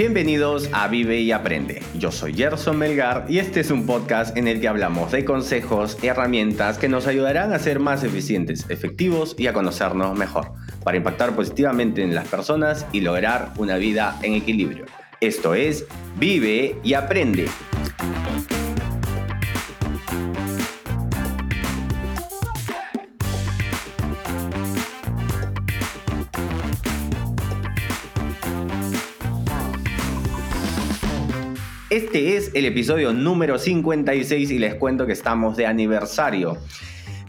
Bienvenidos a Vive y Aprende. Yo soy Gerson Melgar y este es un podcast en el que hablamos de consejos y herramientas que nos ayudarán a ser más eficientes, efectivos y a conocernos mejor, para impactar positivamente en las personas y lograr una vida en equilibrio. Esto es Vive y Aprende. El episodio número 56 y les cuento que estamos de aniversario.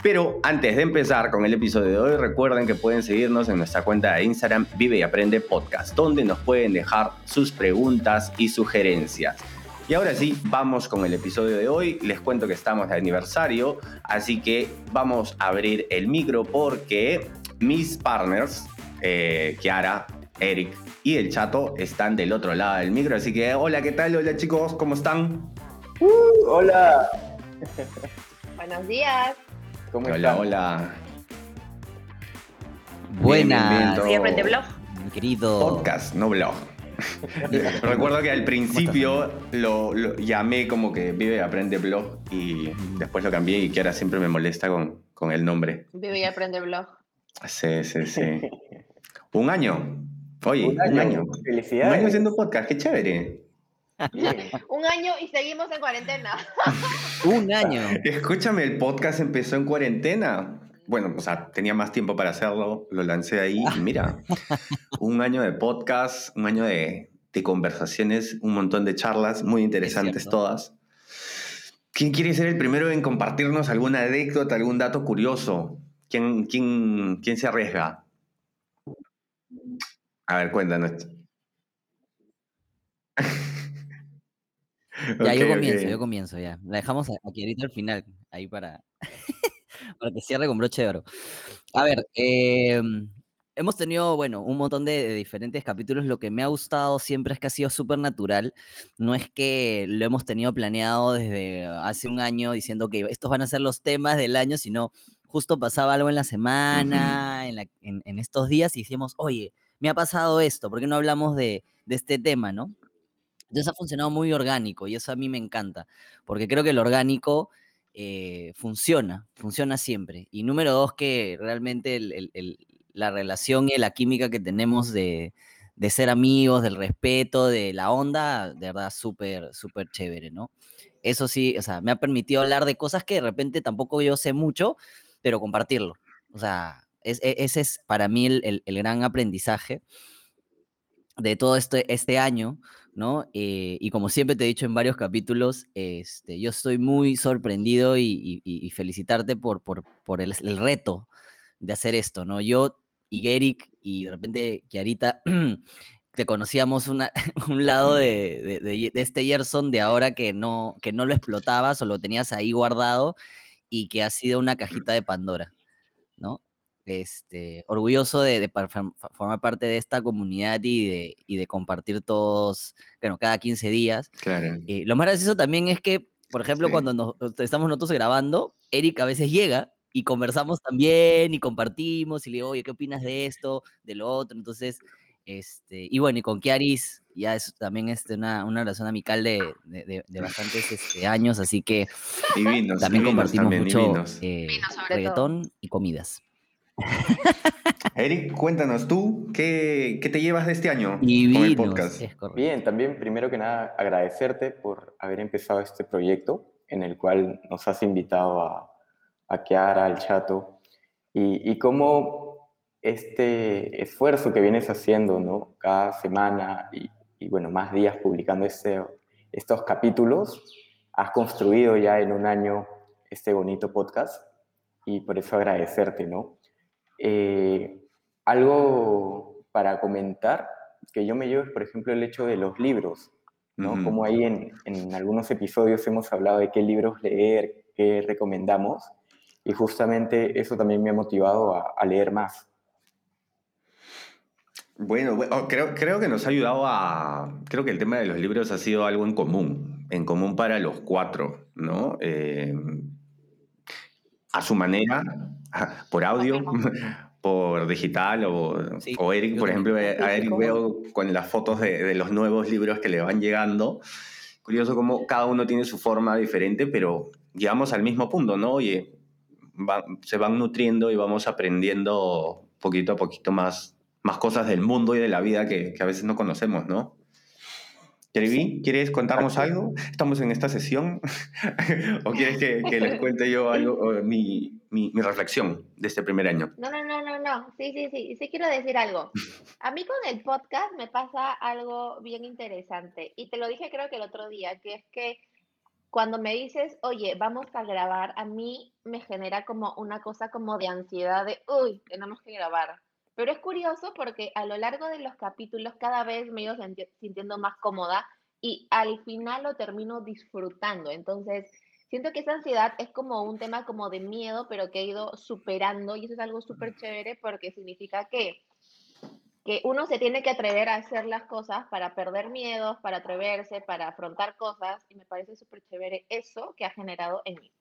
Pero antes de empezar con el episodio de hoy, recuerden que pueden seguirnos en nuestra cuenta de Instagram Vive y Aprende Podcast, donde nos pueden dejar sus preguntas y sugerencias. Y ahora sí, vamos con el episodio de hoy. Les cuento que estamos de aniversario, así que vamos a abrir el micro porque mis partners, eh, Kiara, Eric y el chato están del otro lado del micro. Así que, hola, ¿qué tal? Hola chicos, ¿cómo están? Uh, hola. Buenos días. ¿Cómo hola, hola. Buenas. Frente blog. Mi querido. Podcast, no blog. Recuerdo que al principio lo, llamé como que Vive y Aprende Blog y después lo cambié y que ahora siempre me molesta con, con el nombre. Vive y Aprende Blog. Sí, sí, sí. Un año. Oye, un año. Felicidades. Un año haciendo podcast, qué chévere. un año y seguimos en cuarentena. un año. Escúchame, el podcast empezó en cuarentena. Bueno, o sea, tenía más tiempo para hacerlo, lo lancé ahí y mira, un año de podcast, un año de, conversaciones, un montón de charlas muy interesantes todas. ¿Quién quiere ser el primero en compartirnos alguna anécdota, algún dato curioso? ¿Quién, quién, quién se arriesga? A ver, cuéntanos. ya, yo comienzo, yo comienzo, ya. La dejamos aquí ahorita al final, ahí para, para que cierre con broche de oro. A ver, em, hemos tenido, bueno, un montón de, diferentes capítulos. Lo que me ha gustado siempre es que ha sido súper natural. No es que lo hemos tenido planeado desde hace un año diciendo que estos van a ser los temas del año, sino justo pasaba algo en la semana, en, en, estos días y decíamos, oye, me ha pasado esto, ¿por qué no hablamos de, este tema, no? Entonces ha funcionado muy orgánico y eso a mí me encanta, porque creo que el orgánico eh, funciona, funciona siempre. Y número dos, que realmente la relación y la química que tenemos de, ser amigos, del respeto, de la onda, de verdad, súper, súper chévere, ¿no? Eso sí, o sea, me ha permitido hablar de cosas que de repente tampoco yo sé mucho, pero compartirlo. O sea, e, ese es para mí el, gran aprendizaje de todo este, este año, ¿no? Eh, y como siempre te he dicho en varios capítulos, este, yo estoy muy sorprendido y, felicitarte por, por, el, reto de hacer esto, ¿no? Yo y Eric y de repente Kiarita te conocíamos una, un lado de, de, este Gerson de ahora que no, que no lo explotabas o lo tenías ahí guardado y que ha sido una cajita de Pandora, ¿no? Este, orgulloso de, formar parte de esta comunidad y de, y de compartir todos, bueno, cada 15 días. Claro. Eh, lo más gracioso también es que, por ejemplo, cuando nos, estamos nosotros grabando, Eric a veces llega y conversamos también y compartimos y le digo, oye, ¿qué opinas de esto, de lo otro? Entonces, este, y bueno, y con Kiaris ya es también este, una, una relación amical de, de, de bastantes este, años, así que también compartimos mucho eh, reggaetón y comidas. Eric, cuéntanos tú, ¿qué, te llevas de este año con el podcast? Bien, también primero que nada agradecerte por haber empezado este proyecto en el cual nos has invitado a, a Kiara, al Chato, y, y cómo este esfuerzo que vienes haciendo, ¿no? Cada semana y, y bueno, más días publicando este, estos capítulos, has construido ya en un año este bonito podcast y por eso agradecerte, ¿no? Eh, algo para comentar que yo me llevo es, por ejemplo, el hecho de los libros, ¿no? Como ahí en, en, algunos episodios hemos hablado de qué libros leer, qué recomendamos, y justamente eso también me ha motivado a, leer más. Bueno, oh, creo, creo que nos ha ayudado a... Creo que el tema de los libros ha sido algo en común, en común para los cuatro, ¿no? Eh, a su manera, por audio, por digital o, Sí, o Eric, por ejemplo, a Eric veo con las fotos de, de los nuevos libros que le van llegando. Curioso cómo cada uno tiene su forma diferente, pero llegamos al mismo punto, ¿no? Oye, va- se van nutriendo y vamos aprendiendo poquito a poquito más, más cosas del mundo y de la vida que, que a veces no conocemos, ¿no? Trevi, ¿quieres contarnos algo? ¿Estamos en esta sesión? ¿O quieres que, que les cuente yo algo, mi, mi, mi reflexión de este primer año? No, no, no, no, no. Sí, sí, sí. Sí quiero decir algo. A mí con el podcast me pasa algo bien interesante. Y te lo dije creo que el otro día, que es que cuando me dices, oye, vamos a grabar, a mí me genera como una cosa como de ansiedad de, uy, tenemos que grabar. Pero es curioso porque a lo largo de los capítulos cada vez me he ido senti- sintiendo más cómoda y al final lo termino disfrutando. Entonces, siento que esa ansiedad es como un tema como de miedo, pero que he ido superando y eso es algo súper chévere porque significa que, que uno se tiene que atrever a hacer las cosas para perder miedos, para atreverse, para afrontar cosas y me parece súper chévere eso que ha generado en mí.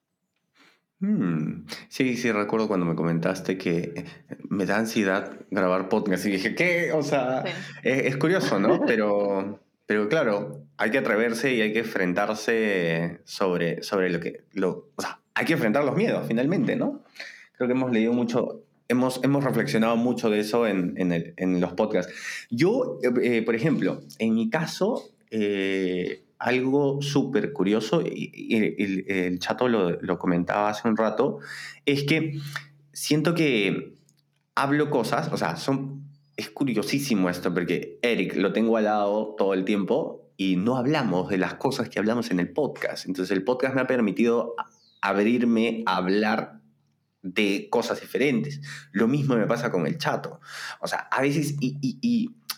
Hmm, Sí, sí, recuerdo cuando me comentaste que eh, me da ansiedad grabar podcast y dije, ¿qué? O sea, Sí. es, es curioso, ¿no? Pero, pero claro, hay que atreverse y hay que enfrentarse sobre, sobre lo que... Lo, o sea, hay que enfrentar los miedos, finalmente, ¿no? Creo que hemos leído mucho, hemos, hemos reflexionado mucho de eso en, en, el- en los podcasts. Yo, eh, eh, por ejemplo, en mi caso, eh, algo súper curioso, y, el, el chato lo, lo comentaba hace un rato, es que siento que hablo cosas, o sea, son, es curiosísimo esto, porque Eric lo tengo al lado todo el tiempo y no hablamos de las cosas que hablamos en el podcast. Entonces el podcast me ha permitido abrirme a hablar de cosas diferentes. Lo mismo me pasa con el chato. O sea, a veces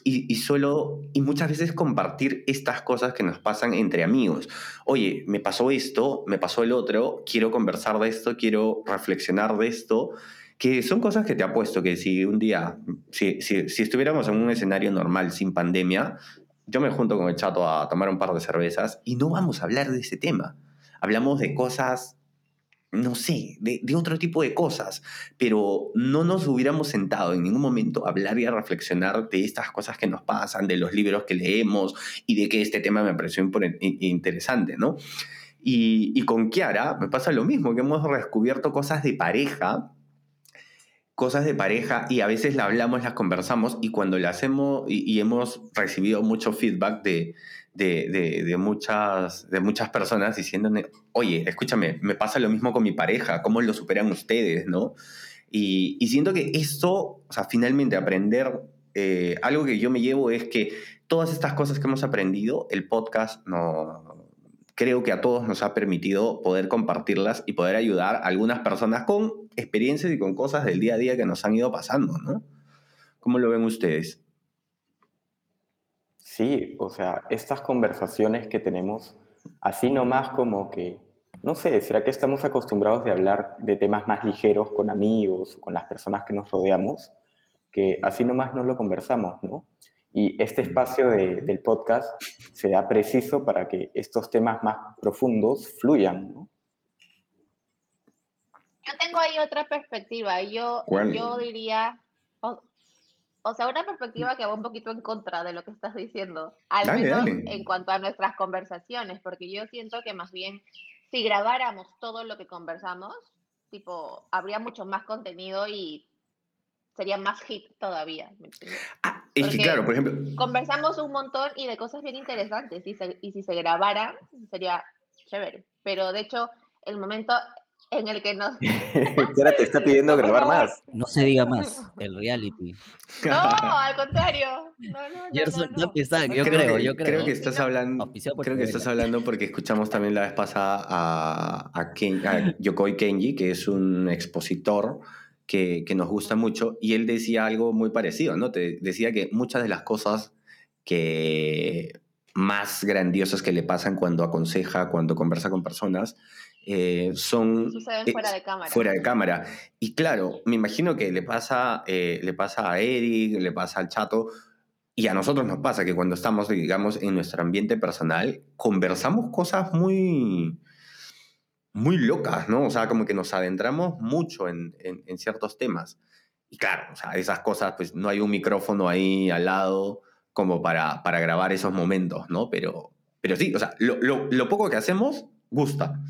y, suelo, y muchas veces compartir estas cosas que nos pasan entre amigos. Oye, me pasó esto, me pasó el otro, quiero conversar de esto, quiero reflexionar de esto, que son cosas que te apuesto que si un día, si, si, si estuviéramos en un escenario normal sin pandemia, yo me junto con el chato a tomar un par de cervezas y no vamos a hablar de ese tema. Hablamos de cosas no sé, de, otro tipo de cosas, pero no nos hubiéramos sentado en ningún momento a hablar y a reflexionar de estas cosas que nos pasan, de los libros que leemos y de que este tema me pareció interesante, ¿no? Y, con Kiara me pasa lo mismo, que hemos descubierto cosas de pareja, cosas de pareja y a veces la hablamos, las conversamos y cuando la hacemos y hemos recibido mucho feedback de, de, de, muchas, de muchas personas diciéndome, oye, escúchame, me pasa lo mismo con mi pareja, ¿cómo lo superan ustedes? ¿no? Y, y siento que esto, o sea, finalmente aprender, eh, algo que yo me llevo es que todas estas cosas que hemos aprendido, el podcast no, creo que a todos nos ha permitido poder compartirlas y poder ayudar a algunas personas con experiencias y con cosas del día a día que nos han ido pasando, ¿no? ¿Cómo lo ven ustedes? Sí, o sea, estas conversaciones que tenemos, así nomás como que, no sé, ¿será que estamos acostumbrados de hablar de temas más ligeros con amigos, con las personas que nos rodeamos? Que así nomás no lo conversamos, ¿no? Y este espacio de, del podcast se da preciso para que estos temas más profundos fluyan, ¿no? Yo tengo ahí otra perspectiva. Yo, yo diría, o, sea, una perspectiva que va un poquito en contra de lo que estás diciendo, al dale, menos dale. en cuanto a nuestras conversaciones, porque yo siento que más bien si grabáramos todo lo que conversamos, tipo, habría mucho más contenido y sería más hit todavía. Ah, es que claro, por ejemplo. Conversamos un montón y de cosas bien interesantes y, se, y si se grabaran sería chévere. Pero de hecho, el momento en el que nos... Espera, te está pidiendo grabar más. No se diga más, el reality. No, al contrario. No, no, no, Gerson, no, no. Está, yo creo, creo, yo creo. Creo que estás hablando, creo que estás hablando porque escuchamos también la vez pasada a, a, Ken, a Yokoi Kenji, que es un expositor que, que, nos gusta mucho, y él decía algo muy parecido, ¿no? Te decía que muchas de las cosas que más grandiosas que le pasan cuando aconseja, cuando conversa con personas, eh, son Suceden fuera de cámara. Fuera de cámara. Y claro, me imagino que le pasa, eh, le pasa a Eric, le pasa al chato, y a nosotros nos pasa que cuando estamos, digamos, en nuestro ambiente personal, conversamos cosas muy, muy locas, ¿no? O sea, como que nos adentramos mucho en, en, en ciertos temas. y claro, o sea, esas cosas, pues no hay un micrófono ahí al lado como para, para grabar esos momentos, ¿no? Pero, pero sí, o sea, lo, lo, lo poco que hacemos gusta.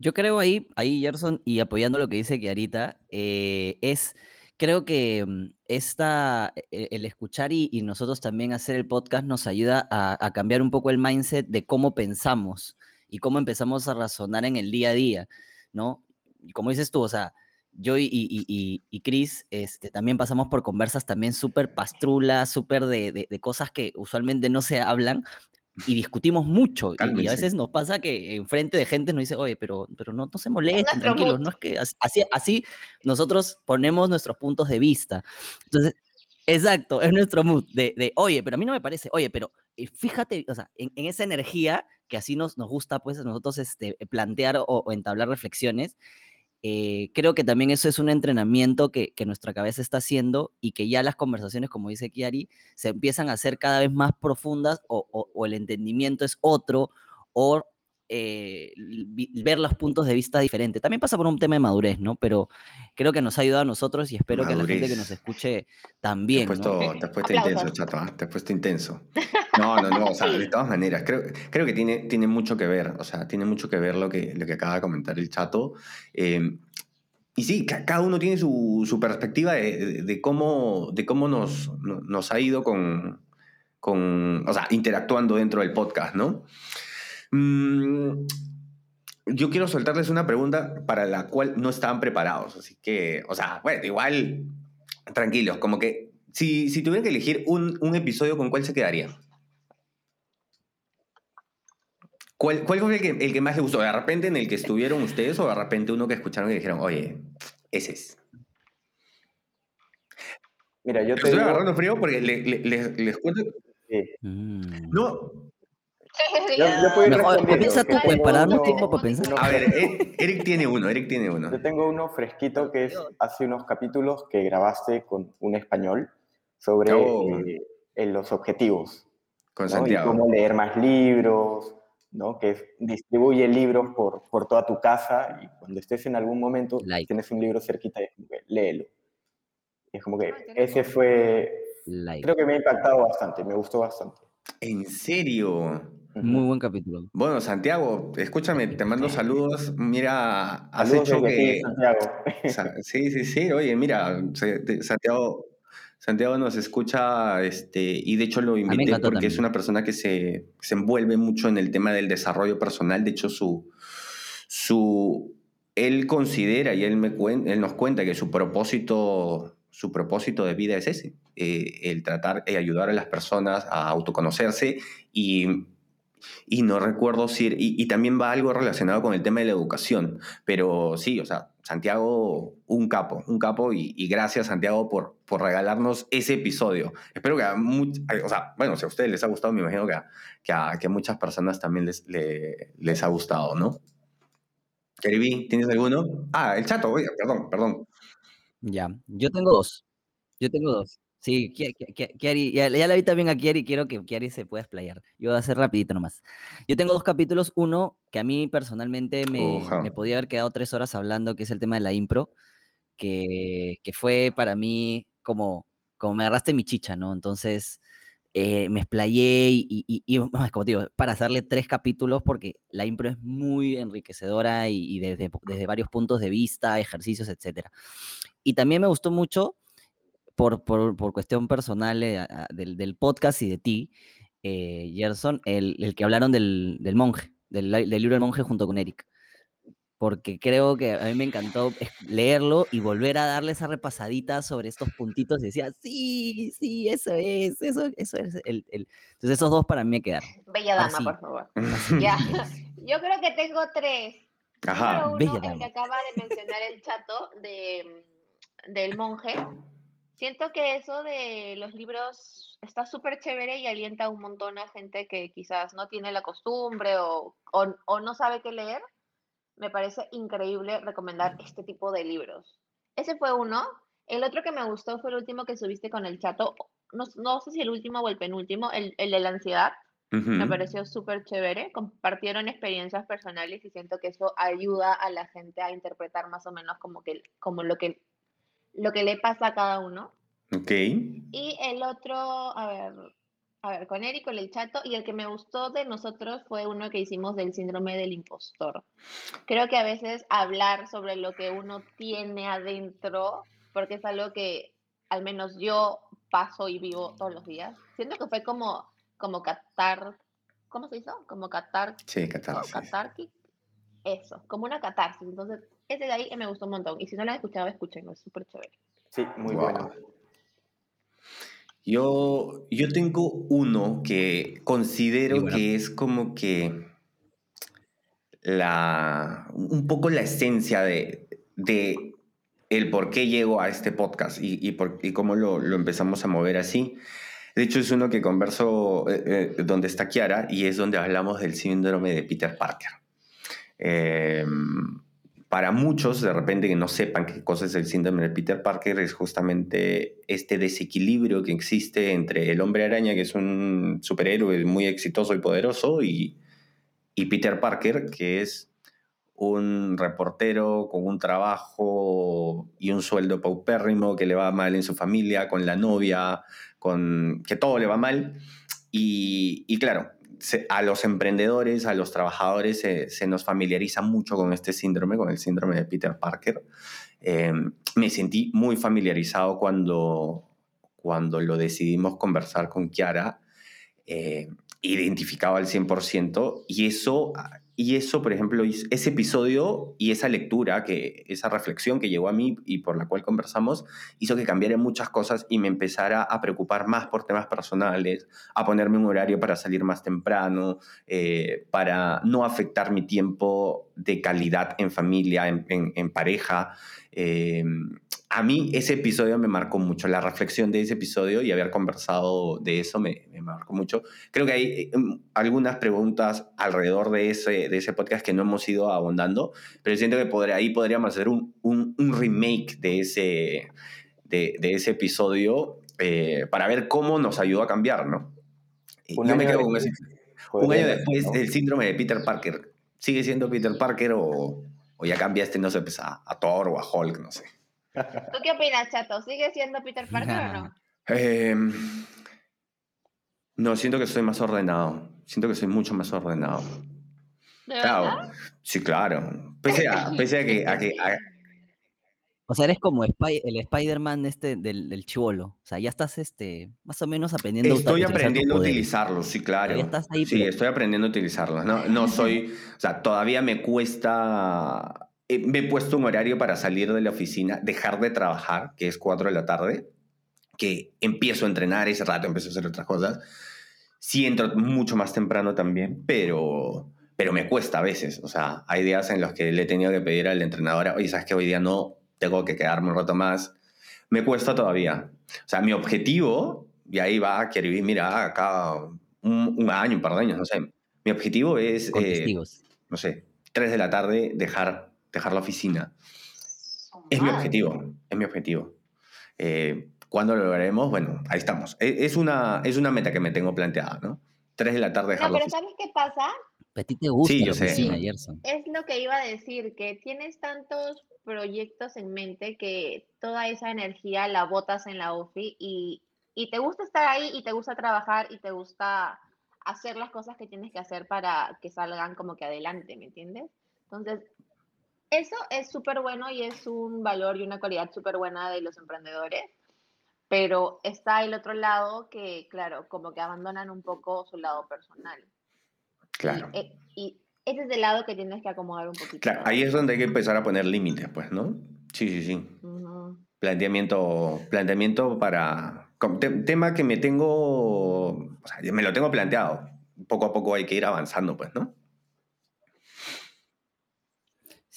Yo creo ahí, ahí Gerson, y apoyando lo que dice Kiarita, eh, es, creo que mm, esta, e- el escuchar y, nosotros también hacer el podcast nos ayuda a, cambiar un poco el mindset de cómo pensamos y cómo empezamos a razonar en el día a día, ¿no? Y como dices tú, o sea, yo y, y, y, y Chris este, también pasamos por conversas también súper pastrulas, súper de, de cosas que usualmente no se hablan, y discutimos mucho. Y, y, a Cálmense. veces nos pasa que enfrente de gente nos dice, oye, pero, pero no, no se molesten, tranquilos. No es que as- así, así nosotros ponemos nuestros puntos de vista. Entonces, exacto, es nuestro mood de, de, oye, pero a mí no me parece, oye, pero eh, fíjate, o sea, en, en esa energía que así nos, nos gusta, pues, a nosotros este, plantear o, o entablar reflexiones. Eh, creo que también eso es un entrenamiento que, nuestra cabeza está haciendo y que ya las conversaciones, como dice Kiari, se empiezan a hacer cada vez más profundas o- o el entendimiento es otro o eh, ver los puntos de vista diferentes. También pasa por un tema de madurez, ¿no? Pero creo que nos ha ayudado a nosotros y espero que la gente que Madurez. nos escuche Te has también, puesto, ¿no? te has puesto intenso, chato, ¿ah? Te has puesto intenso. No, no, no, o sea, de todas maneras, creo, creo que tiene, tiene mucho que ver, o sea, tiene mucho que ver lo que, lo que acaba de comentar el chato. Eh, y sí, ca- cada uno tiene su, su perspectiva de, de- de cómo, de cómo nos, no- nos ha ido con, con, o sea, interactuando dentro del podcast, ¿no? Mm, yo quiero soltarles una pregunta para la cual no estaban preparados, así que, o sea, bueno, igual, tranquilos, como que si, si tuvieran que elegir un, un episodio, ¿con cuál se quedarían? ¿Cuál, ¿Cuál fue el que, el que más les gustó? ¿De repente en el que estuvieron ustedes o de repente uno que escucharon y dijeron, oye, ese es? Mira, yo te Estoy digo, agarrando frío porque le- le- les, les cuento. sí, Mm. No, yo, yo puedo ir Mejor, que tú, pues, para darnos tiempo para pensar. a ver, Eric tiene uno, Eric tiene uno. Yo tengo uno fresquito que es hace unos capítulos que grabaste con un español sobre Oh. eh, en los objetivos. Con ¿no? Y Santiago. cómo leer más libros, ¿no? Que es- distribuye libros por, por toda tu casa y cuando estés en algún momento Like. tienes un libro cerquita y es como que léelo. Y es como que qué ese fue, Like. creo que me ha impactado bastante, me gustó bastante. ¿En serio? Muy buen capítulo. Bueno, Santiago, escúchame, te mando saludos. Mira, has Saludos hecho que... Santiago. Sí, sí, sí. Oye, mira, Santiago, Santiago nos escucha este, y de hecho lo invité porque es una persona que se, se envuelve mucho en el tema del desarrollo personal. De hecho, su, su, él considera y él, me cuen- él nos cuenta que su propósito, su propósito de vida es ese, eh, el tratar de ayudar a las personas a autoconocerse y, y no recuerdo si, y, y también va algo relacionado con el tema de la educación, pero sí, o sea, Santiago, un capo, un capo y, gracias Santiago por, por regalarnos ese episodio. Espero que a much- o sea, bueno, si a ustedes les ha gustado, me imagino que a, que muchas personas también les, le- les ha gustado, ¿no? Keribi, ¿tienes alguno? Ah, el chato, oye, perdón, perdón. Ya, yo tengo dos. Yo tengo dos. Sí, Ki- Ki- Ki- Kiari, ya, ya la vi también a Kiari, quiero que Kiari se pueda explayar. Yo voy a hacer rapidito nomás. Yo tengo dos capítulos, uno que a mí personalmente me, Uja. me podía haber quedado tres horas hablando, que es el tema de la impro, que, que fue para mí como, como me agarraste mi chicha, ¿no? Entonces eh, me explayé y, y, y- y, como te digo, para hacerle tres capítulos porque la impro es muy enriquecedora y, y desde, desde varios puntos de vista, ejercicios, etcétera. Y también me gustó mucho por, por, por cuestión personal eh, a- del, del podcast y de ti, eh, Gerson, el, el que hablaron del, del monje, del, del libro del monje junto con Eric. Porque creo que a mí me encantó leerlo y volver a darle esa repasadita sobre estos puntitos. Y decía, sí, sí, eso es, eso, eso es. El, el-". Entonces, esos dos para mí me quedaron. Bella dama, sí. por favor. Ya. Yo creo que tengo tres. Ajá. Número Bella uno, el dama. que acaba de mencionar el chato de, del monje. Siento que eso de los libros está súper chévere y alienta un montón a gente que quizás no tiene la costumbre o, o, o no sabe qué leer. Me parece increíble recomendar este tipo de libros. Ese fue uno. El otro que me gustó fue el último que subiste con el chato. No, no sé si el último o el penúltimo, el, el de la ansiedad. Me pareció súper chévere. Compartieron experiencias personales y siento que eso ayuda a la gente a interpretar más o menos como, que, como lo, que, lo que le pasa a cada uno. Ok. Y el otro, a ver, a ver, con Eric, con el chato, y el que me gustó de nosotros fue uno que hicimos del síndrome del impostor. Creo que a veces hablar sobre lo que uno tiene adentro, porque es algo que al menos yo paso y vivo todos los días, siento que fue como como catar, ¿cómo se hizo? Como catar, sí, catarsis. catárquico. Eso, como una catarsis. Entonces, ese de ahí me gustó un montón. Y si no lo han escuchado, escúchenlo, es súper chévere. Sí, muy bueno. Yo, yo tengo uno que considero que es como que la, un poco la esencia de, de el por qué llego a este podcast y, y, por, y cómo lo, lo, empezamos a mover así. De hecho, es uno que converso eh, eh, donde está Kiara y es donde hablamos del síndrome de Peter Parker. Eh, para muchos, de repente, que no sepan qué cosa es el síndrome de Peter Parker, es justamente este desequilibrio que existe entre el hombre araña, que es un superhéroe muy exitoso y poderoso, y, y Peter Parker, que es un reportero con un trabajo y un sueldo paupérrimo que le va mal en su familia, con la novia, con que todo le va mal. Y, claro, a los emprendedores, a los trabajadores se, nos familiariza mucho con este síndrome, con el síndrome de Peter Parker. Eh, me sentí muy familiarizado cuando, cuando lo decidimos conversar con Kiara. Eh, identificado al 100% y eso y eso, por ejemplo, ese episodio y esa lectura, que, esa reflexión que llegó a mí y por la cual conversamos, hizo que cambiara muchas cosas y me empezara a preocupar más por temas personales, a ponerme un horario para salir más temprano, eh, para no afectar mi tiempo de calidad en familia, en, pareja. Eh, a mí ese episodio me marcó mucho, la reflexión de ese episodio y haber conversado de eso me, me marcó mucho. Creo que hay mm, algunas preguntas alrededor de ese, de ese podcast que no hemos ido abondando, pero siento que podría, ahí podríamos hacer un, un, un remake de ese, de, de ese episodio eh, para ver cómo nos ayudó a cambiar, ¿no? Un Yo me quedo con ese. Un año después, el síndrome de Peter Parker. ¿Sigue siendo Peter Parker o, o ya cambiaste, no sé, pues a, a Thor o a Hulk, no sé? ¿Tú qué opinas, Chato? ¿Sigue siendo Peter Parker o no? Eh, no, siento que soy más ordenado. Siento que soy mucho más ordenado. ¿De claro, verdad? sí, claro. Pese a, pese a que... A que a... O sea, eres como Spy el Spider-Man este del, del chivolo. O sea, ya estás este, más o menos aprendiendo Estoy a aprendiendo a utilizarlo, sí, claro. Estás ahí, sí, pero... estoy aprendiendo a utilizarlo. No, no soy... O sea, todavía me cuesta... Me he puesto un horario para salir de la oficina, dejar de trabajar, que es 4 de la tarde, que empiezo a entrenar ese rato, empiezo a hacer otras cosas. Sí entro mucho más temprano también, pero, pero me cuesta a veces. O sea, hay días en los que le he tenido que pedir al entrenador, oye, ¿sabes que Hoy día no, tengo que quedarme un rato más. Me cuesta todavía. O sea, mi objetivo, y ahí va, quiero vivir, mira, acá un, un, año, un par de años, no sé. Mi objetivo es, eh, no sé, 3 de la tarde dejar, dejar la oficina. Es mi objetivo, es mi objetivo. Eh, ¿Cuándo lo lograremos? Bueno, ahí estamos. Es una, es una meta que me tengo planteada, ¿no? 3 de la tarde dejar No, la pero oficina. ¿sabes qué pasa? A ti te gusta Sí, la yo sé. oficina, Gerson. Es lo que iba a decir, que tienes tantos proyectos en mente que toda esa energía la botas en la OFI y, y te gusta estar ahí y te gusta trabajar y te gusta hacer las cosas que tienes que hacer para que salgan como que adelante, ¿me entiendes? Entonces, eso es súper bueno y es un valor y una cualidad súper buena de los emprendedores, pero está el otro lado que, claro, como que abandonan un poco su lado personal. Claro. Y, eh, y ese es el lado que tienes que acomodar un poquito. Claro, ahí es donde hay que empezar a poner límites, pues, ¿no? Sí, sí, sí. Ujú. Planteamiento, planteamiento para... tema que me tengo... O sea, me lo tengo planteado. Poco a poco hay que ir avanzando, pues, ¿no?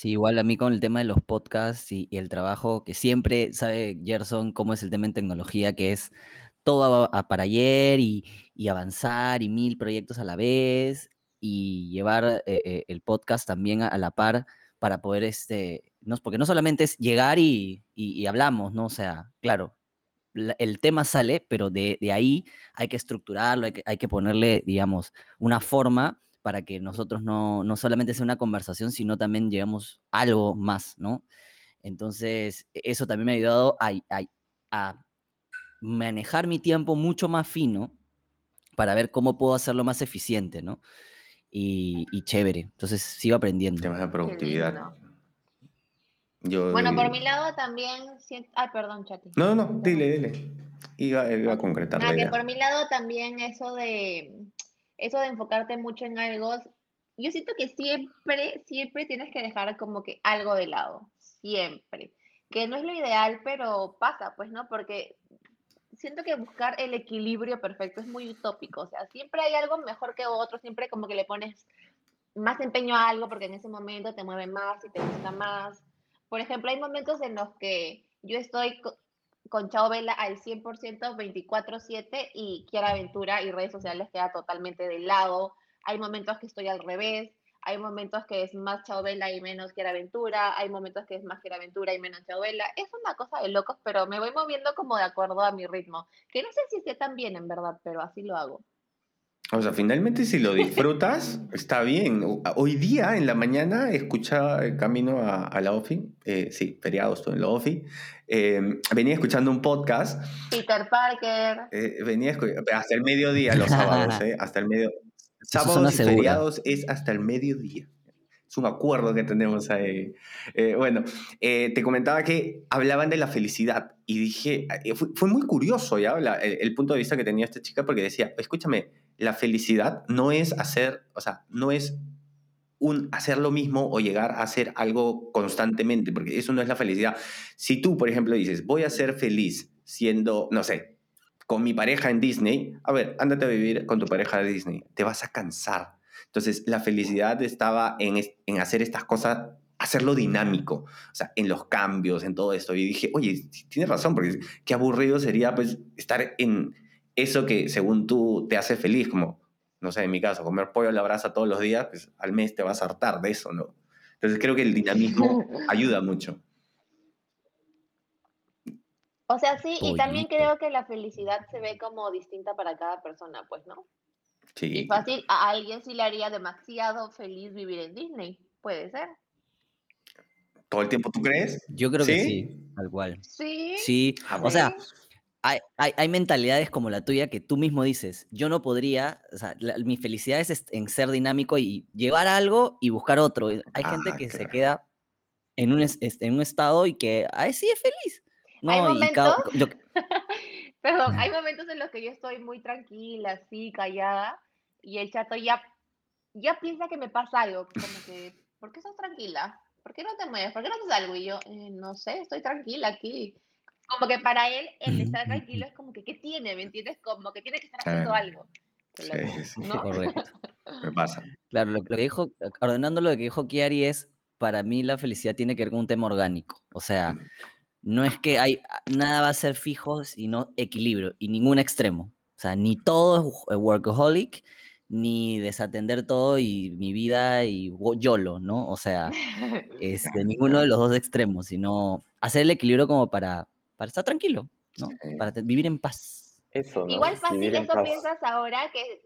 Sí, igual a mí con el tema de los podcasts y, y el trabajo, que siempre sabe Gerson cómo es el tema en tecnología, que es todo a- a- para ayer y, y avanzar y mil proyectos a la vez y llevar eh, eh, el podcast también a, a la par para poder, este, no, porque no solamente es llegar y, y- hablamos, ¿no? O sea, claro, el tema sale, pero de, ahí hay que estructurarlo, hay que, hay que, ponerle, digamos, una forma para que nosotros no, no solamente sea una conversación, sino también llevemos algo más, ¿no? Entonces, e, eso también me ha ayudado a, a manejar mi tiempo mucho más fino para ver cómo puedo hacerlo más eficiente, ¿no? Y, chévere. Entonces sigo aprendiendo. Temas de productividad. bueno, por mi lado también. Ay, perdón, Chati. No, no, dile, dile. Iba, a concretar. que por mi lado también eso de eso de enfocarte mucho en algo. Yo siento que siempre, siempre tienes que dejar como que algo de lado. Siempre. Que no es lo ideal, pero pasa, pues, ¿no? Porque siento que buscar el equilibrio perfecto es muy utópico, o sea, siempre hay algo mejor que otro, siempre como que le pones más empeño a algo porque en ese momento te mueve más y te gusta más. Por ejemplo, hay momentos en los que yo estoy con Chao Vela al 100% 24/7 y Quiera Aventura y redes sociales queda totalmente de lado. Hay momentos que estoy al revés hay momentos que es más Chabela y menos que aventura, hay momentos que es más que aventura y menos Chabela. Es una cosa de locos, pero me voy moviendo como de acuerdo a mi ritmo, que no sé si esté tan bien en verdad, pero así lo hago. O sea, finalmente si lo disfrutas, está bien. Hoy día, en la mañana, escuchaba el camino a, la OFI, eh, sí, feriado estoy en la OFI, em, venía escuchando un podcast. Peter Parker. Eh, venía hasta el mediodía los sábados, eh, hasta el medio, Sábados y feriados es hasta el mediodía. Es un acuerdo que tenemos ahí. Eh, bueno, eh, te comentaba que hablaban de la felicidad y dije, eh, fue, muy curioso ya el, punto de vista que tenía esta chica porque decía, escúchame, la felicidad no es hacer, o sea, no es un hacer lo mismo o llegar a hacer algo constantemente, porque eso no es la felicidad. Si tú, por ejemplo, dices, voy a ser feliz siendo, no sé, con mi pareja en Disney, a ver, ándate a vivir con tu pareja de Disney, te vas a cansar. Entonces, la felicidad estaba en, en hacer estas cosas, hacerlo dinámico, o sea, en los cambios, en todo esto. Y dije, oye, tienes razón, porque qué aburrido sería pues estar en eso que según tú te hace feliz, como, no sé, en mi caso, comer pollo a la brasa todos los días, pues al mes te vas a hartar de eso, ¿no? Entonces creo que el dinamismo ayuda mucho. O sea, sí, y también creo que la felicidad se ve como distinta para cada persona, pues, ¿no? Sí. Y fácil, a alguien sí le haría demasiado feliz vivir en Disney, puede ser. ¿Todo el tiempo tú crees? Yo creo que sí, tal cual. Sí. Sí, ah, o sea, hay, hay, mentalidades como la tuya que tú mismo dices, yo no podría, o sea, mi felicidad es en ser dinámico y llevar algo y buscar otro. Hay gente ah, que se queda en un, en un estado y que ahí sí es feliz hay momentos, perdón, hay momentos en los que yo estoy muy tranquila, así, callada, y el chato ya, ya piensa que me pasa algo, como que, ¿por qué estás tranquila? ¿Por qué no te mueves? ¿Por qué no haces algo? Y yo, eh, no sé, estoy tranquila aquí. Como que para él, el estar tranquilo es como que, ¿qué tiene? ¿Me entiendes? Como que tiene que estar haciendo algo. Sí, sí, correcto. Me pasa. Claro, lo que dijo, ordenando lo que dijo Kiari es, para mí la felicidad tiene que ver con un tema orgánico. O sea, no es que hay, nada va a ser fijo, sino equilibrio y ningún extremo. O sea, ni todo es workaholic, ni desatender todo y mi vida y YOLO, ¿no? O sea, es de ninguno de los dos extremos, sino hacer el equilibrio como para, para estar tranquilo, ¿no? Para vivir en paz. Eso, Igual fácil, eso piensas ahora que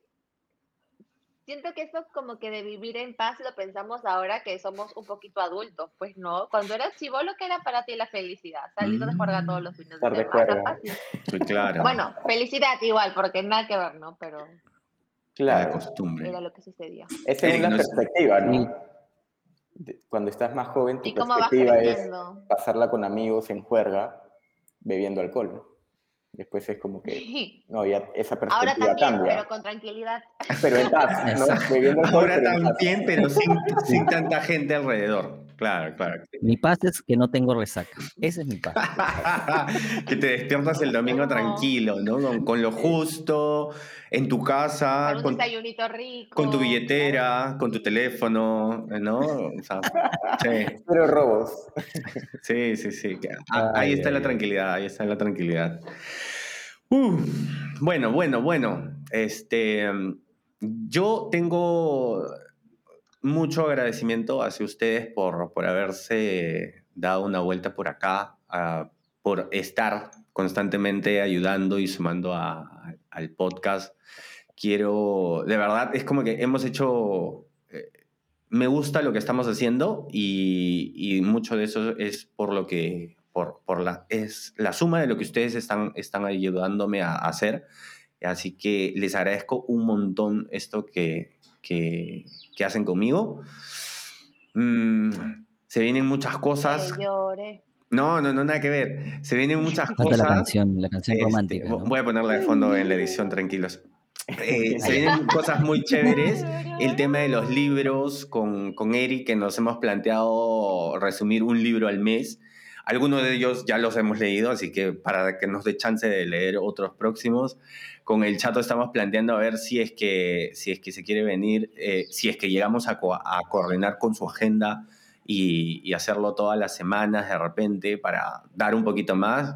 siento que eso como que de vivir en paz lo pensamos ahora que somos un poquito adultos, pues no, cuando eras chivo lo que era para ti la felicidad, salir de jugar todos los fines de semana. Sí, claro. Bueno, felicidad igual, porque nada que ver, ¿no? Pero claro. costumbre. Era lo que sucedía. Esa es una perspectiva, ¿no? Cuando estás más joven, tu perspectiva es pasarla con amigos en juerga, bebiendo alcohol. Después es como que, no, ya esa perspectiva Ahora también, cambia. pero con tranquilidad. Pero en paz, ¿no? Ahora también, pero sin, sin, tanta gente alrededor. Claro, claro. Mi paz es que no tengo resaca. Ese es mi paz. que te despiertas el domingo tranquilo, ¿no? Con, lo justo, en tu casa. Con un desayunito rico. Con tu billetera, con tu teléfono, ¿no? O sea, sí. Pero robos. Sí, sí, sí. Ahí está la tranquilidad, ahí está la tranquilidad. Uh, bueno, bueno, bueno. Este, yo tengo mucho agradecimiento hacia ustedes por, por haberse dado una vuelta por acá, por estar constantemente ayudando y sumando al podcast. Quiero, de verdad, es como que hemos hecho, eh, me gusta lo que estamos haciendo y, y, mucho de eso es por lo que, por, por, la, es la suma de lo que ustedes están, están ayudándome a, hacer. Así que les agradezco un montón esto que, que, que hacen conmigo. Mm, se vienen muchas cosas. No, no, no, nada que ver. Se vienen muchas cosas. La canción, la canción este, romántica. Voy a ponerla de fondo en la edición, tranquilos. Eh, se vienen cosas muy chéveres. El tema de los libros con, con Eric, que nos hemos planteado resumir un libro al mes. Algunos de ellos ya los hemos leído, así que para que nos dé chance de leer otros próximos, con el chato estamos planteando a ver si es que, si es que se quiere venir, eh, si es que llegamos a, coordinar con su agenda y, hacerlo todas las semanas de repente para dar un poquito más.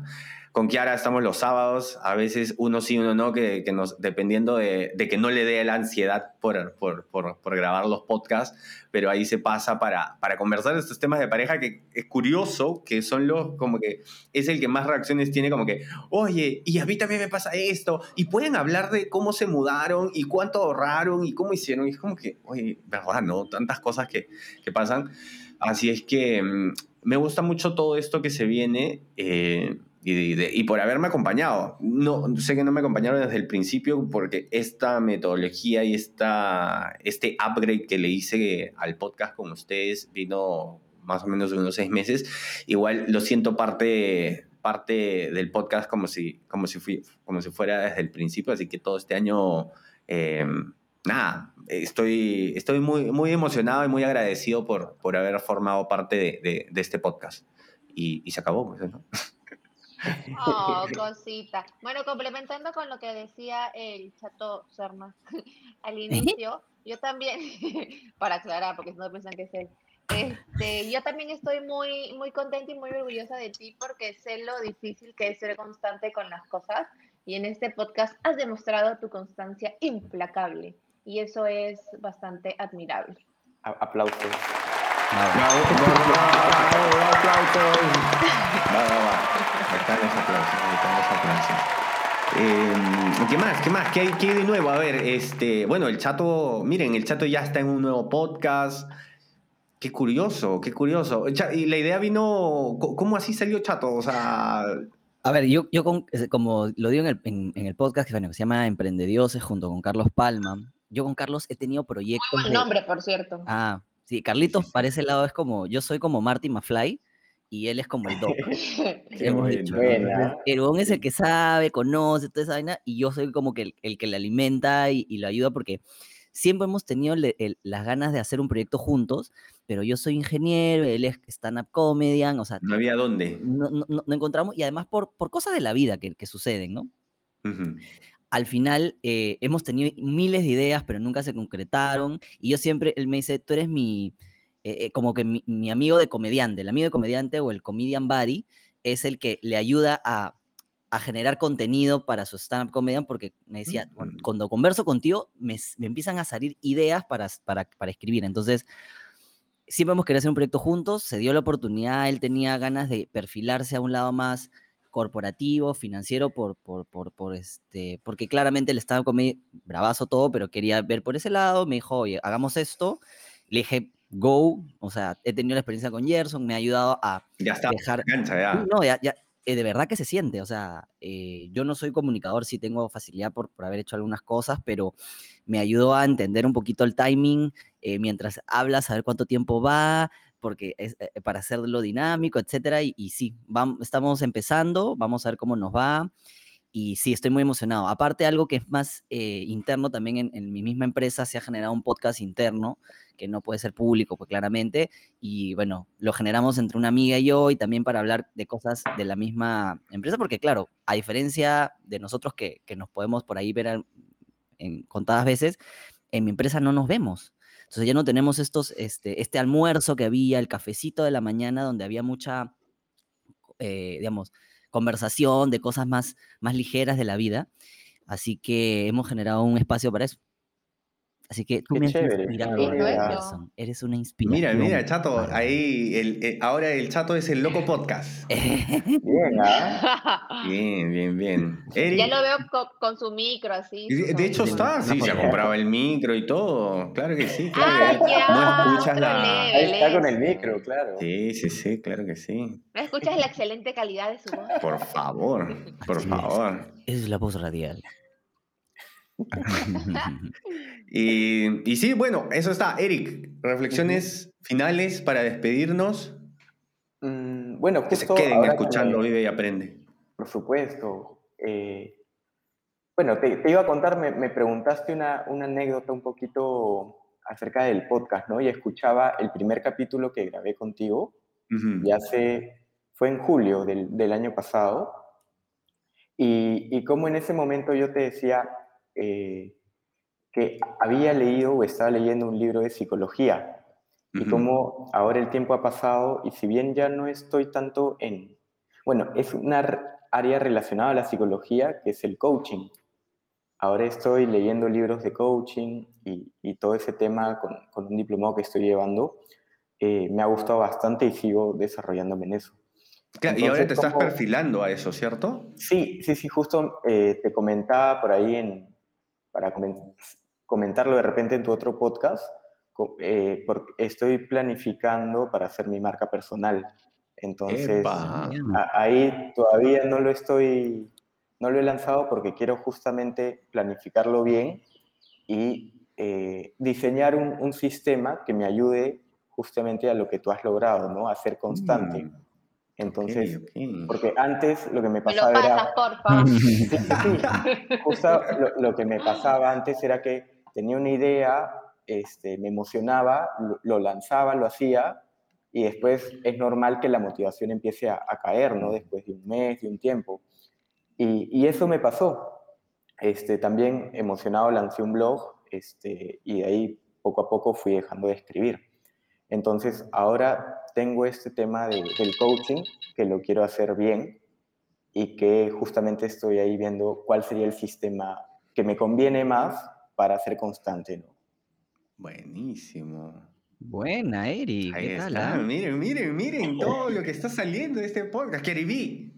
Con Kiara estamos los sábados, a veces uno sí, uno no, que, nos, dependiendo de, que no le dé la ansiedad por, por, grabar los podcasts, pero ahí se pasa para, para conversar estos temas de pareja que es curioso, que son los, como que es el que más reacciones tiene, como que, oye, y a mí también me pasa esto, y pueden hablar de cómo se mudaron, y cuánto ahorraron, y cómo hicieron, y es como que, oye, verdad, ¿no? Tantas cosas que, que pasan. Así es que mm, me gusta mucho todo esto que se viene. Eh, y, por haberme acompañado. No, sé que no me acompañaron desde el principio porque esta metodología y esta, este upgrade que le hice al podcast con ustedes vino más o menos de unos seis meses. Igual lo siento parte, parte del podcast como si, como, si fui, como si fuera desde el principio, así que todo este año... Eh, nada, estoy, estoy muy, muy emocionado y muy agradecido por, por haber formado parte de, de, este podcast. Y, y se acabó, pues, ¿no? Oh, cosita. Bueno, complementando con lo que decía el chato Sherman al inicio, yo también, para aclarar, porque no piensan que es él, este, yo también estoy muy, muy contenta y muy orgullosa de ti porque sé lo difícil que es ser constante con las cosas y en este podcast has demostrado tu constancia implacable y eso es bastante admirable. aplausos. Bravo, aplausos. Va, va, va. Están los aplausos, están los aplausos. Eh, ¿Qué más? ¿Qué más? ¿Qué hay, ¿Qué hay de nuevo? A ver, este, bueno, el chato, miren, el chato ya está en un nuevo podcast. Qué curioso, qué curioso. Y la idea vino, ¿cómo así salió chato? O sea... A ver, yo, yo como lo digo en el, en, el podcast que, se llama Emprendedioses junto con Carlos Palma, yo con Carlos he tenido proyectos. Muy buen nombre, por cierto. Ah, Sí, Carlitos para ese lado es como, yo soy como Marty McFly y él es como el Doc. Hemos dicho. El es el que sabe, conoce toda esa vaina y yo soy como que el, que le alimenta y, lo ayuda porque siempre hemos tenido las ganas de hacer un proyecto juntos, pero yo soy ingeniero, él es stand-up comedian, o sea... No había dónde. No, no, encontramos, y además por, por cosas de la vida que, que suceden, ¿no? Al final eh, hemos tenido miles de ideas, pero nunca se concretaron. Y yo siempre, él me dice, tú eres mi, eh, eh, como que mi, amigo de comediante. El amigo de comediante o el comedian buddy es el que le ayuda a, generar contenido para su stand-up comedian, porque me decía, mm. cuando converso contigo, me, me, empiezan a salir ideas para, para, para escribir. Entonces, siempre hemos querido hacer un proyecto juntos, se dio la oportunidad, él tenía ganas de perfilarse a un lado más corporativo, financiero, por, por, por, por este, porque claramente le estaba conmigo, bravazo todo, pero quería ver por ese lado, me dijo, oye, hagamos esto, le dije, go, o sea, he tenido la experiencia con Gerson, me ha ayudado a ya está, dejar... ya. No, ya, ya eh, de verdad que se siente, o sea, eh, yo no soy comunicador, sí tengo facilidad por, por, haber hecho algunas cosas, pero me ayudó a entender un poquito el timing, eh, mientras hablas, saber cuánto tiempo va, porque es eh, para hacerlo dinámico, etcétera. Y, sí, vamos, estamos empezando, vamos a ver cómo nos va. Y sí, estoy muy emocionado. Aparte, algo que es más eh, interno, también en, mi misma empresa se ha generado un podcast interno que no puede ser público, pues claramente. Y bueno, lo generamos entre una amiga y yo y también para hablar de cosas de la misma empresa, porque claro, a diferencia de nosotros que, que nos podemos por ahí ver en contadas veces, en mi empresa no nos vemos. Entonces ya no tenemos estos, este, este almuerzo que había, el cafecito de la mañana, donde había mucha, eh, digamos, conversación de cosas más, más ligeras de la vida. Así que hemos generado un espacio para eso. Así que tú Qué me chévere. Eres una inspiración. Mira, mira, Chato, para ahí, el, ahora el Chato es el loco podcast. Bien, ¿ah? Bien, bien, bien. Ya lo veo co- con, su micro así. de- de hecho está, sí, se ha comprado el micro y todo. Claro que sí, claro Ay, que ya, No escuchas la... Ahí está con el micro, claro. Sí, sí, sí, claro que sí. ¿No escuchas la excelente calidad de su voz? Por favor, por Así es. favor. Es la voz radial. Y, y sí, bueno, eso está. Eric, reflexiones finales para despedirnos. Mm, bueno, Que se queden escuchando, me- vive y aprende. Por supuesto. eh, bueno, te, te iba a contar, me, me preguntaste una, una anécdota un poquito acerca del podcast, ¿no? Y escuchaba el primer capítulo que grabé contigo, Ujú. ya hace, fue en julio del, del año pasado, y, y como en ese momento yo te decía eh, que había leído o estaba leyendo un libro de psicología, y Ujú. como ahora el tiempo ha pasado y si bien ya no estoy tanto en, bueno, es una área relacionada a la psicología que es el coaching. Ahora estoy leyendo libros de coaching y, y todo ese tema con, con un diplomado que estoy llevando. eh, me ha gustado bastante y sigo desarrollándome en eso. Claro, y ahora te Entonces, estás ¿cómo- perfilando a eso, ¿cierto? Sí, sí, sí, justo eh, te comentaba por ahí en, para comen- comentarlo de repente en tu otro podcast, eh, porque estoy planificando para hacer mi marca personal. Entonces, a- ahí todavía no lo estoy, no lo he lanzado porque quiero justamente planificarlo bien y eh, diseñar un, un sistema que me ayude justamente a lo que tú has logrado, ¿no? A ser constante. Mm, Entonces, porque antes lo que me Me lo pasaba pasas, era... porfa. Sí, sí, sí. Justo lo, lo que me pasaba antes era que tenía una idea, este, me emocionaba, lo, lo lanzaba, lo hacía, y después es normal que la motivación empiece a, a caer, ¿no? Después de un mes, de un tiempo. Y, y eso me pasó. Este, también emocionado lancé un blog, este, y de ahí poco a poco fui dejando de escribir. Entonces, ahora tengo este tema de- del coaching, que lo quiero hacer bien, y que justamente estoy ahí viendo cuál sería el sistema que me conviene más para ser constante, ¿no? Buenísimo. Buena, Eric. Ahí ¿Qué tal? está. ah? Miren, miren, miren todo lo que está saliendo de este podcast. Keribí.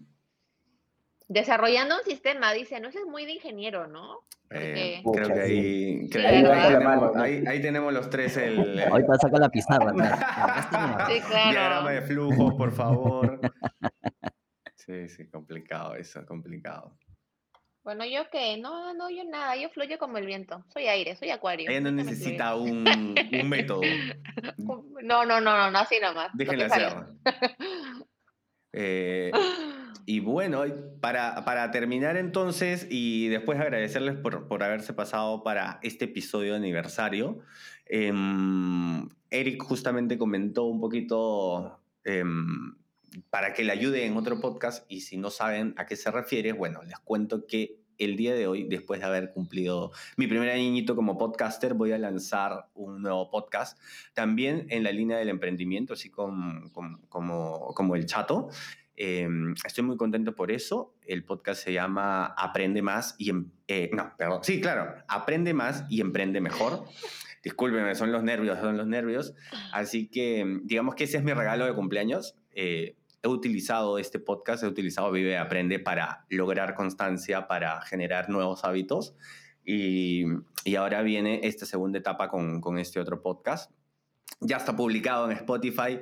Desarrollando un sistema, dice, no eso es muy de ingeniero, ¿no? Eh, creo que ahí, ahí, tenemos, ¿no? ahí- los tres el eh, Ahorita saca la pizarra. mi Sí, diagrama de claro. flujo, por favor. Sí, sí, complicado eso, complicado. Bueno, yo qué, no, no, yo nada, yo fluyo como el viento. Soy aire, soy acuario. Ella no necesita un, un método. No, no, no, no, no, así nomás. Déjenla hacer. Eh, y bueno, para, para terminar entonces y después agradecerles por, por haberse pasado para este episodio de aniversario, em, Eric justamente comentó un poquito em, para que le ayude en otro podcast y si no saben a qué se refiere, bueno, les cuento que el día de hoy, después de haber cumplido mi primer añito como podcaster, voy a lanzar un nuevo podcast, también en la línea del emprendimiento, así como, como, como, como el chato. Eh, estoy muy contento por eso. El podcast se llama Aprende más y... em- eh, no, perdón. Sí, claro. Aprende más y emprende mejor. Discúlpenme, son los nervios, son los nervios. Así que digamos que ese es mi regalo de cumpleaños. Eh, he utilizado este podcast, he utilizado Vive Aprende para lograr constancia, para generar nuevos hábitos. Y, y ahora viene esta segunda etapa con, con este otro podcast. Ya está publicado en Spotify.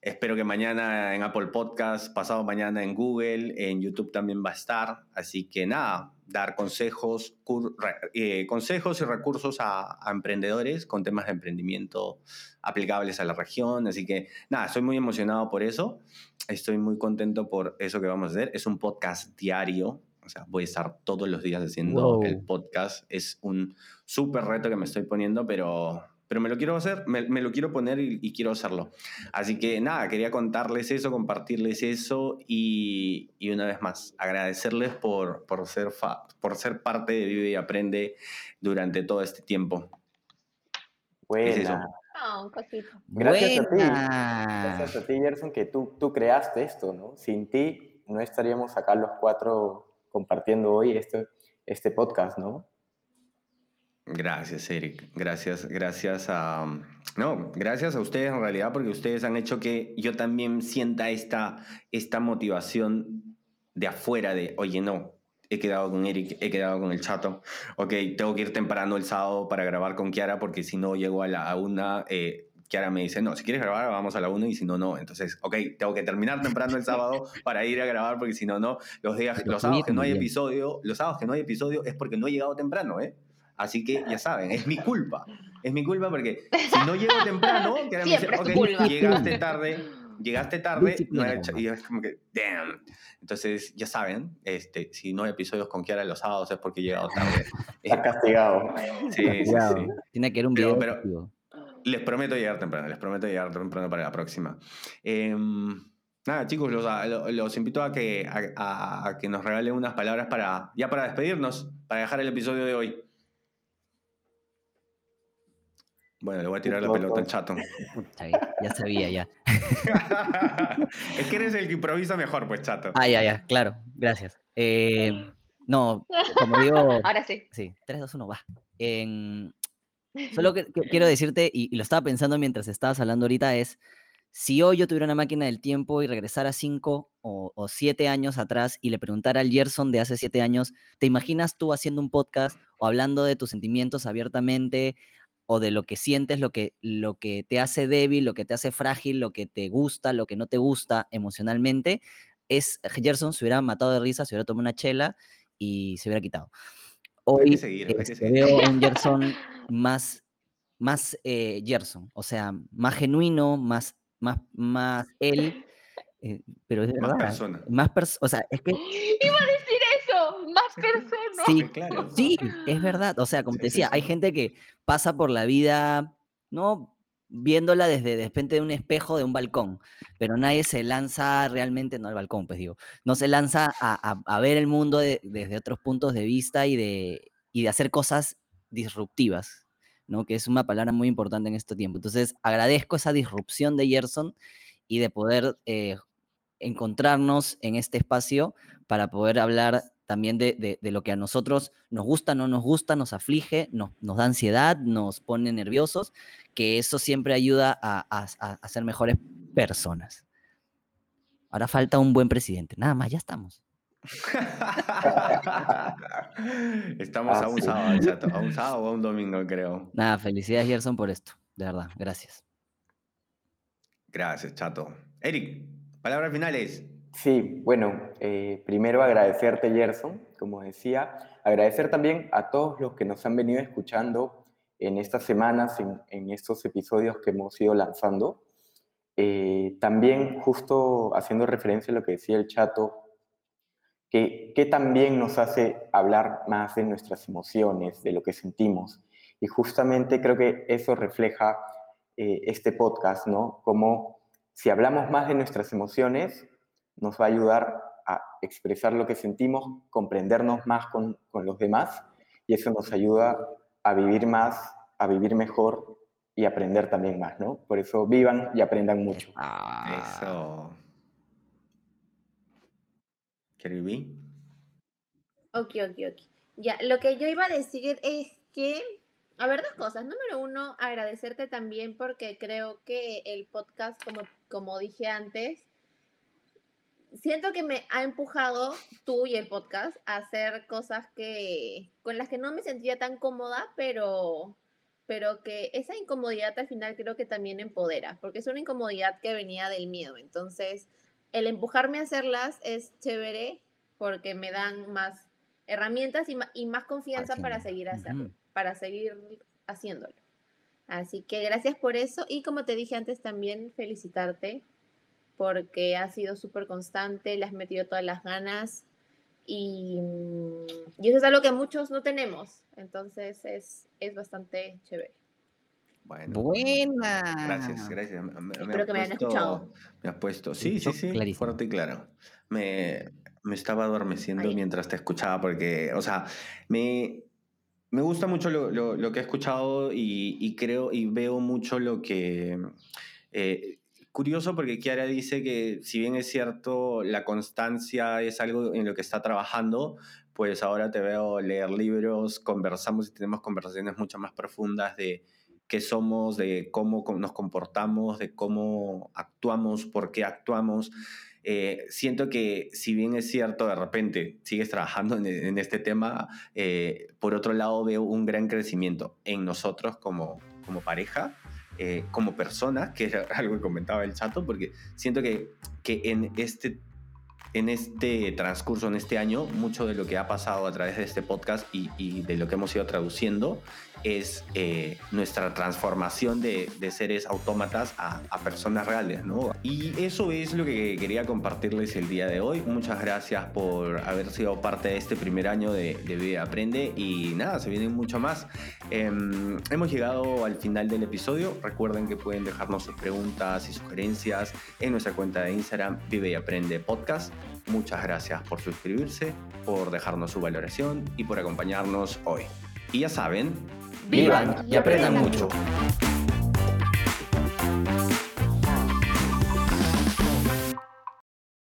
Espero que mañana en Apple Podcast, pasado mañana en Google, en YouTube también va a estar. Así que nada, dar consejos, eh, consejos y recursos a, a emprendedores con temas de emprendimiento aplicables a la región. Así que nada, estoy muy emocionado por eso. Estoy muy contento por eso que vamos a hacer. Es un podcast diario. O sea, voy a estar todos los días haciendo Wow. el podcast. Es un súper reto que me estoy poniendo, pero, pero me lo quiero hacer, me, me lo quiero poner y, y quiero hacerlo. Así que nada, quería contarles eso, compartirles eso y, y una vez más, agradecerles por, por, ser fa- por ser parte de Vive y Aprende durante todo este tiempo. Buena. Es eso. Un cosito. Gracias a ti. Buena. Gracias a ti, Gerson, que tú, tú creaste esto, ¿no? Sin ti no estaríamos acá los cuatro compartiendo hoy este, este podcast, ¿no? Gracias, Eric. Gracias, gracias a... No, gracias a ustedes en realidad porque ustedes han hecho que yo también sienta esta, esta motivación de afuera de, oye, no, he quedado con Eric, he quedado con el chato, ok, tengo que ir temprano el sábado para grabar con Kiara porque si no llego a la una, eh, Kiara me dice, no, si quieres grabar vamos a la una y si no, no. Entonces, ok, tengo que terminar temprano el sábado para ir a grabar porque si no, no. Los, días, los sábados que no hay episodio, los sábados que no hay episodio es porque no he llegado temprano, ¿eh? Así que ya saben, es mi culpa. Es mi culpa porque si no llego temprano, Kiara me dice, ok, llegaste tarde, llegaste tarde, y es como que, damn. Entonces, ya saben, este, si no hay episodios con Kiara los sábados es porque he llegado tarde. Está castigado. Sí, sí, sí. Tiene que ir un video. Pero, les prometo llegar temprano, les prometo llegar temprano para la próxima. Em, nada, chicos, los, los, invito a que, a, que nos regalen unas palabras para, ya para despedirnos, para dejar el episodio de hoy. Bueno, le voy a tirar la pelota al chato. Ya sabía, ya. es que eres el que improvisa mejor, pues, chato. Ah, ya, ya, claro. Gracias. Eh, no, como digo. Ahora sí. Sí, 3, 2, 1, va. solo que, quiero decirte, y, lo estaba pensando mientras estabas hablando ahorita, es. Si hoy yo tuviera una máquina del tiempo y regresara 5 o 7 años atrás y le preguntara al Gerson de hace 7 años, ¿te imaginas tú haciendo un podcast o hablando de tus sentimientos abiertamente, o de lo que sientes, lo que, lo que te hace débil, lo que te hace frágil, lo que te gusta, lo que no te gusta emocionalmente, es Gerson se hubiera matado de risa, se hubiera tomado una chela y se hubiera quitado. Hoy este, veo un Gerson más, más eh, Gerson, o sea, más genuino, más, más, más él, eh, pero es más persona. Más persona, o sea, es que... Iba a decir eso, más. Sí, claro. Sí, es verdad, o sea, como te decía, hay gente que pasa por la vida, ¿no? Viéndola desde de repente de un espejo de un balcón, pero nadie se lanza realmente, no al balcón, pues digo, no se lanza a, ver el mundo desde otros puntos de vista y de, y de hacer cosas disruptivas, ¿no? Que es una palabra muy importante en este tiempo. Entonces, agradezco esa disrupción de Gerson y de poder eh, encontrarnos en este espacio para poder hablar también de, lo que a nosotros nos gusta, no nos gusta, nos aflige, nos, nos da ansiedad, nos pone nerviosos, que eso siempre ayuda a, ser mejores personas. Ahora falta un buen presidente, nada más, ya estamos. estamos a un sábado, a un sábado o a un domingo, creo. Nada, felicidades Gerson por esto, de verdad, gracias. Gracias, chato. Eric, palabras finales. Sí, bueno, eh, primero agradecerte, Gerson, como decía, agradecer también a todos los que nos han venido escuchando en estas semanas, en, estos episodios que hemos ido lanzando. Eh, también, justo haciendo referencia a lo que decía el chato, que, que, también nos hace hablar más de nuestras emociones, de lo que sentimos. Y justamente creo que eso refleja eh, este podcast, ¿no? Como si hablamos más de nuestras emociones, nos va a ayudar a expresar lo que sentimos, comprendernos más con, con los demás y eso nos ayuda a vivir más, a vivir mejor y aprender también más, ¿no? Por eso vivan y aprendan mucho. Ah, eso. ¿Quieres Ok, ok, ok. Ya, lo que yo iba a decir es que, a ver, dos cosas. Número uno, agradecerte también porque creo que el podcast, como, como dije antes, siento que me ha empujado tú y el podcast a hacer cosas que con las que no me sentía tan cómoda, pero pero que esa incomodidad al final creo que también empodera, porque es una incomodidad que venía del miedo. Entonces, el empujarme a hacerlas es chévere porque me dan más herramientas y, más confianza para seguir hacerlo, para seguir haciéndolo. Así que gracias por eso y como te dije antes también felicitarte porque has sido súper constante, le has metido todas las ganas y, mm, y, eso es algo que muchos no tenemos. Entonces es, es bastante chévere. Bueno, Buena. Gracias, gracias. Me, Espero que me hayan escuchado. Me has puesto, sí, sí, sí, fuerte y claro. Me, me estaba adormeciendo mientras te escuchaba porque, o sea, me, me gusta mucho lo, lo, lo que he escuchado y, y, creo y veo mucho lo que... Eh, curioso porque Kiara dice que si bien es cierto la constancia es algo en lo que está trabajando, pues ahora te veo leer libros, conversamos y tenemos conversaciones mucho más profundas de qué somos, de cómo nos comportamos, de cómo actuamos, por qué actuamos. Eh, siento que si bien es cierto, de repente sigues trabajando en, este tema, eh, por otro lado veo un gran crecimiento en nosotros como, como pareja, eh, como personas, que era algo que comentaba el chato, porque siento que, que en este en este transcurso, en este año, mucho de lo que ha pasado a través de este podcast y de lo que hemos ido traduciendo es eh, nuestra transformación de, seres autómatas a, personas reales, ¿no? Y eso es lo que quería compartirles el día de hoy. Muchas gracias por haber sido parte de este primer año de, de Vive Aprende y nada, se vienen mucho más. Em, hemos llegado al final del episodio. Recuerden que pueden dejarnos sus preguntas y sugerencias en nuestra cuenta de Instagram Vive y Aprende Podcast. Muchas gracias por suscribirse, por dejarnos su valoración y por acompañarnos hoy. Y ya saben, vivan y aprendan mucho.